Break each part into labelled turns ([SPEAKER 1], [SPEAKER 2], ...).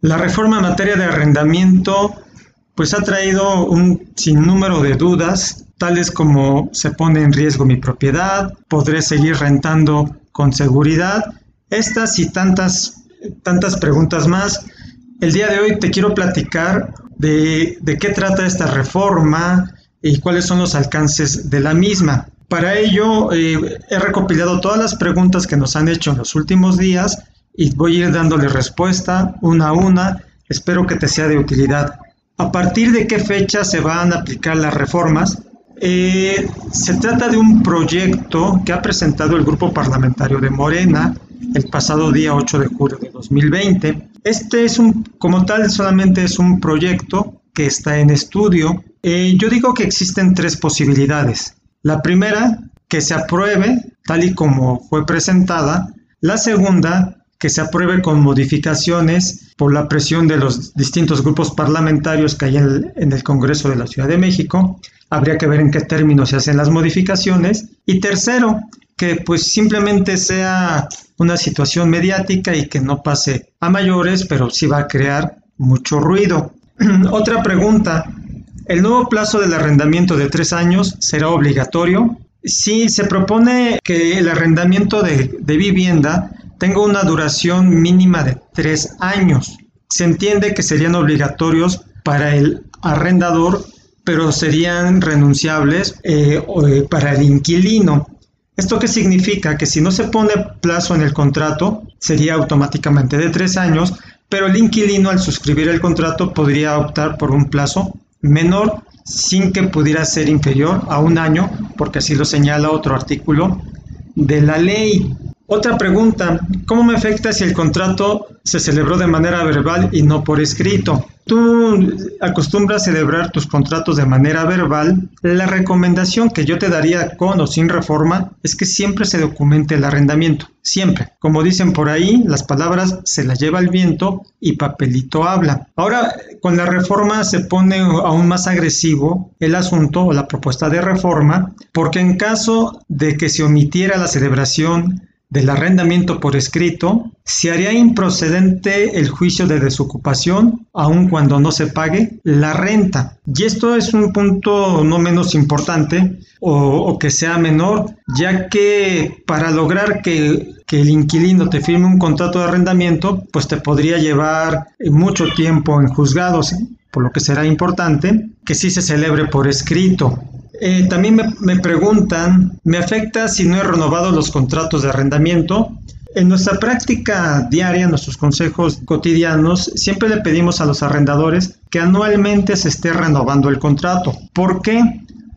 [SPEAKER 1] La reforma en materia de arrendamiento pues ha traído un sinnúmero de dudas, tales como se pone en riesgo mi propiedad, podré seguir rentando con seguridad, estas y tantas, tantas preguntas más. El día de hoy te quiero platicar de, de qué trata esta reforma y cuáles son los alcances de la misma. Para ello eh, he recopilado todas las preguntas que nos han hecho en los últimos días y voy a ir dándole respuesta una a una. Espero que te sea de utilidad. ¿A partir de qué fecha se van a aplicar las reformas? Eh, se trata de un proyecto que ha presentado el Grupo Parlamentario de Morena el pasado día 8 de julio de 2020. Este es un, como tal, solamente es un proyecto que está en estudio. Eh, yo digo que existen tres posibilidades. La primera, que se apruebe tal y como fue presentada. La segunda, que se apruebe con modificaciones por la presión de los distintos grupos parlamentarios que hay en el, Congreso de la Ciudad de México. Habría que ver en qué términos se hacen las modificaciones. Y tercero, que pues simplemente sea una situación mediática y que no pase a mayores, pero sí va a crear mucho ruido. Otra pregunta, ¿el nuevo plazo del arrendamiento de tres años será obligatorio? Sí, se propone que el arrendamiento de, de vivienda tengo una duración mínima de tres años. Se entiende que serían obligatorios para el arrendador, pero serían renunciables eh, eh, para el inquilino. ¿Esto qué significa? Que si no se pone plazo en el contrato, sería automáticamente de tres años, pero el inquilino al suscribir el contrato podría optar por un plazo menor sin que pudiera ser inferior a un año, porque así lo señala otro artículo de la ley. Otra pregunta, ¿cómo me afecta si el contrato se celebró de manera verbal y no por escrito? Tú acostumbras celebrar tus contratos de manera verbal. La recomendación que yo te daría con o sin reforma es que siempre se documente el arrendamiento, siempre. Como dicen por ahí, las palabras se las lleva el viento y papelito habla. Ahora, con la reforma se pone aún más agresivo el asunto o la propuesta de reforma, porque en caso de que se omitiera la celebración del arrendamiento por escrito, se haría improcedente el juicio de desocupación, aun cuando no se pague la renta. Y esto es un punto no menos importante o, que sea menor, ya que para lograr que, el inquilino te firme un contrato de arrendamiento, pues te podría llevar mucho tiempo en juzgados, por lo que será importante que sí se celebre por escrito. Eh, también me, preguntan, ¿me afecta si no he renovado los contratos de arrendamiento? En nuestra práctica diaria, nuestros consejos cotidianos, siempre le pedimos a los arrendadores que anualmente se esté renovando el contrato. ¿Por qué?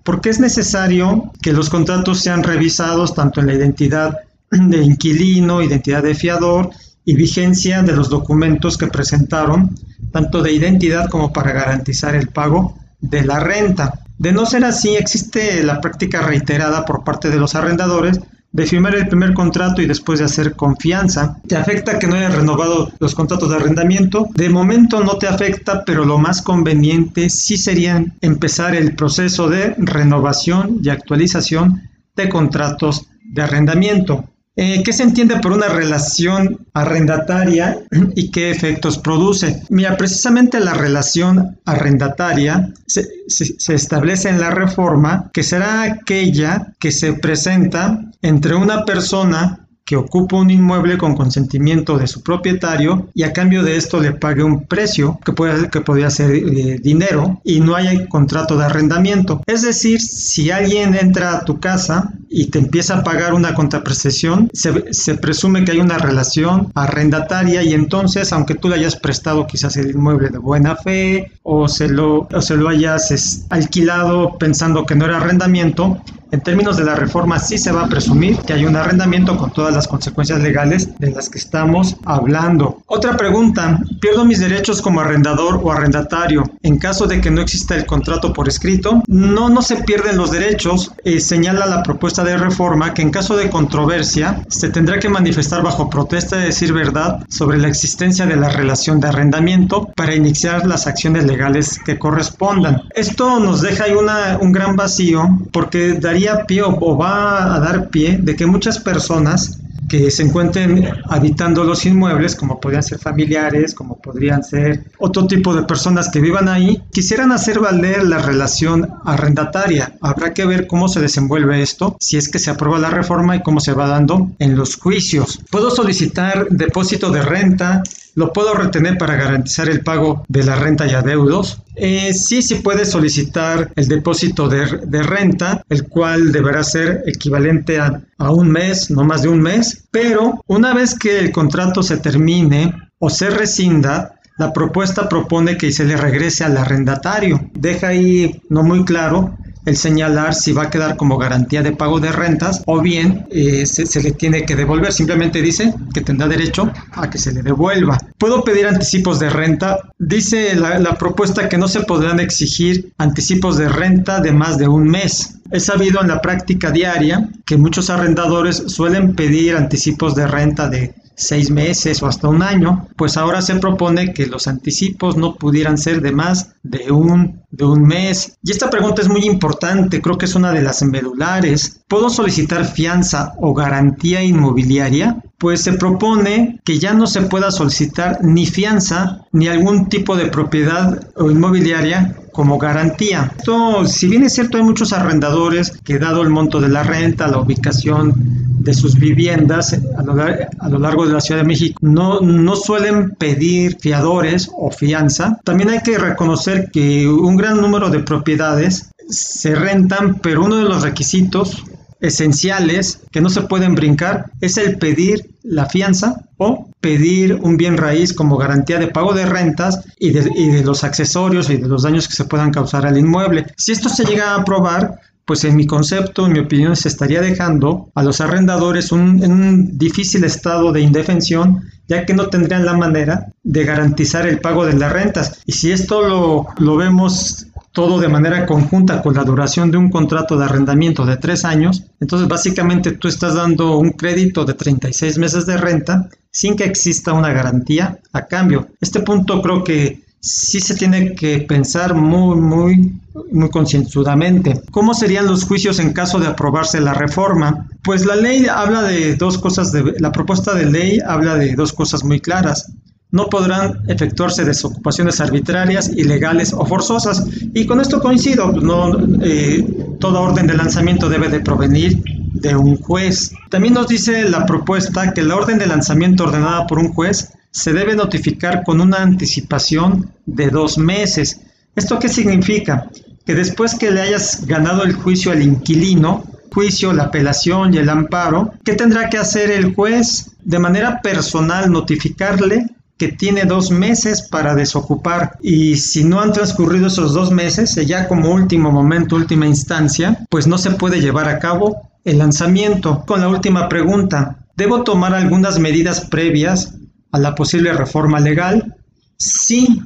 [SPEAKER 1] Porque es necesario que los contratos sean revisados tanto en la identidad de inquilino, identidad de fiador y vigencia de los documentos que presentaron, tanto de identidad como para garantizar el pago de la renta. De no ser así, existe la práctica reiterada por parte de los arrendadores de firmar el primer contrato y después de hacer confianza. ¿Te afecta que no hayas renovado los contratos de arrendamiento? De momento no te afecta, pero lo más conveniente sí sería empezar el proceso de renovación y actualización de contratos de arrendamiento. Eh, ¿Qué se entiende por una relación arrendataria y qué efectos produce? Mira, precisamente la relación arrendataria se, se, establece en la reforma que será aquella que se presenta entre una persona que ocupa un inmueble con consentimiento de su propietario y a cambio de esto le pague un precio que, puede, que podría ser eh, dinero y no hay contrato de arrendamiento. Es decir, si alguien entra a tu casa y te empieza a pagar una contraprestación, se, se presume que hay una relación arrendataria y entonces, aunque tú le hayas prestado quizás el inmueble de buena fe o se lo, o se lo hayas alquilado pensando que no era arrendamiento, en términos de la reforma, sí se va a presumir que hay un arrendamiento con todas las consecuencias legales de las que estamos hablando. Otra pregunta, ¿pierdo mis derechos como arrendador o arrendatario en caso de que no exista el contrato por escrito? No, no se pierden los derechos. Eh, señala la propuesta de reforma que en caso de controversia se tendrá que manifestar bajo protesta de decir verdad sobre la existencia de la relación de arrendamiento para iniciar las acciones legales que correspondan. Esto nos deja ahí un gran vacío porque daría pie o, va a dar pie de que muchas personas que se encuentren habitando los inmuebles, como podrían ser familiares, como podrían ser otro tipo de personas que vivan ahí, quisieran hacer valer la relación arrendataria. Habrá que ver cómo se desenvuelve esto, si es que se aprueba la reforma y cómo se va dando en los juicios. Puedo solicitar depósito de renta, lo puedo retener para garantizar el pago de la renta y adeudos. Eh, sí, sí puede solicitar el depósito de, renta, el cual deberá ser equivalente a, a un mes, no más de un mes, pero una vez que el contrato se termine o se rescinda, la propuesta propone que se le regrese al arrendatario. Deja ahí no muy claro el señalar si va a quedar como garantía de pago de rentas o bien eh, se, le tiene que devolver. Simplemente dice que tendrá derecho a que se le devuelva. ¿Puedo pedir anticipos de renta? Dice la, la propuesta que no se podrán exigir anticipos de renta de más de un mes. He sabido en la práctica diaria que muchos arrendadores suelen pedir anticipos de renta de seis meses o hasta un año, pues ahora se propone que los anticipos no pudieran ser de más de un, de un mes. Y esta pregunta es muy importante, creo que es una de las medulares. ¿Puedo solicitar fianza o garantía inmobiliaria? Pues se propone que ya no se pueda solicitar ni fianza ni algún tipo de propiedad o inmobiliaria como garantía. Esto, si bien es cierto, hay muchos arrendadores que dado el monto de la renta, la ubicación de sus viviendas a lo, largo de la Ciudad de México, no, no suelen pedir fiadores o fianza. También hay que reconocer que un gran número de propiedades se rentan, pero uno de los requisitos esenciales que no se pueden brincar es el pedir la fianza o pedir un bien raíz como garantía de pago de rentas y de, los accesorios y de los daños que se puedan causar al inmueble. Si esto se llega a aprobar, pues en mi concepto, en mi opinión, se estaría dejando a los arrendadores en un difícil estado de indefensión, ya que no tendrían la manera de garantizar el pago de las rentas. Y si esto lo, lo vemos todo de manera conjunta con la duración de un contrato de arrendamiento de tres años, entonces básicamente tú estás dando un crédito de 36 meses de renta sin que exista una garantía a cambio. Este punto creo que sí se tiene que pensar muy, muy, muy concienzudamente. ¿Cómo serían los juicios en caso de aprobarse la reforma? Pues la ley habla de dos cosas, la propuesta de ley habla de dos cosas muy claras no podrán efectuarse desocupaciones arbitrarias, ilegales o forzosas. Y con esto coincido, no, eh, toda orden de lanzamiento debe de provenir de un juez. También nos dice la propuesta que la orden de lanzamiento ordenada por un juez se debe notificar con una anticipación de dos meses. ¿Esto qué significa? Que después que le hayas ganado el juicio al inquilino, juicio, la apelación y el amparo, ¿qué tendrá que hacer el juez? De manera personal notificarle que tiene dos meses para desocupar y si no han transcurrido esos dos meses, ya como último momento, última instancia, pues no se puede llevar a cabo el lanzamiento. Con la última pregunta, ¿debo tomar algunas medidas previas a la posible reforma legal? Sí,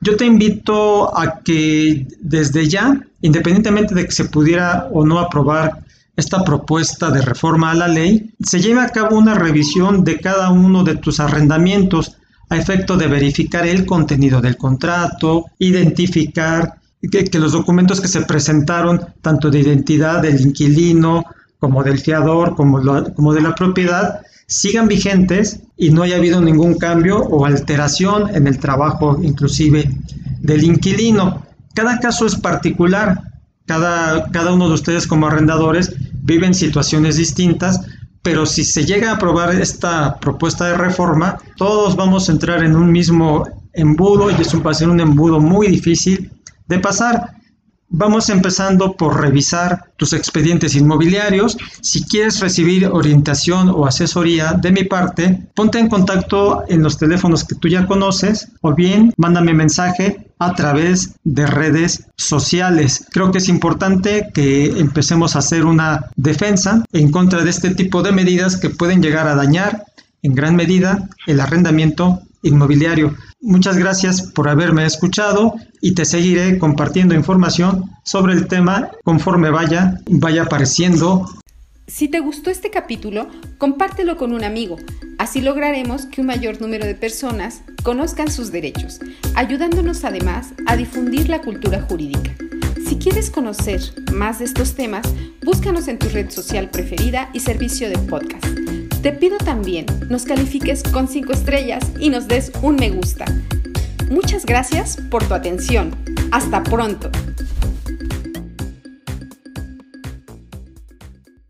[SPEAKER 1] yo te invito a que desde ya, independientemente de que se pudiera o no aprobar esta propuesta de reforma a la ley, se lleve a cabo una revisión de cada uno de tus arrendamientos a efecto de verificar el contenido del contrato, identificar que, los documentos que se presentaron, tanto de identidad del inquilino como del fiador, como, como de la propiedad, sigan vigentes y no haya habido ningún cambio o alteración en el trabajo inclusive del inquilino. Cada caso es particular, cada, cada uno de ustedes como arrendadores viven situaciones distintas, pero si se llega a aprobar esta propuesta de reforma, todos vamos a entrar en un mismo embudo y es un, va a ser un embudo muy difícil de pasar. Vamos empezando por revisar tus expedientes inmobiliarios. Si quieres recibir orientación o asesoría de mi parte, ponte en contacto en los teléfonos que tú ya conoces o bien mándame mensaje a través de redes sociales. Creo que es importante que empecemos a hacer una defensa en contra de este tipo de medidas que pueden llegar a dañar en gran medida el arrendamiento inmobiliario. Muchas gracias por haberme escuchado y te seguiré compartiendo información sobre el tema conforme vaya, vaya apareciendo.
[SPEAKER 2] Si te gustó este capítulo, compártelo con un amigo. Así lograremos que un mayor número de personas conozcan sus derechos, ayudándonos además a difundir la cultura jurídica. Si quieres conocer más de estos temas, búscanos en tu red social preferida y servicio de podcast Te pido también nos califiques con 5 estrellas y nos des un me gusta. Muchas gracias por tu atención. Hasta pronto.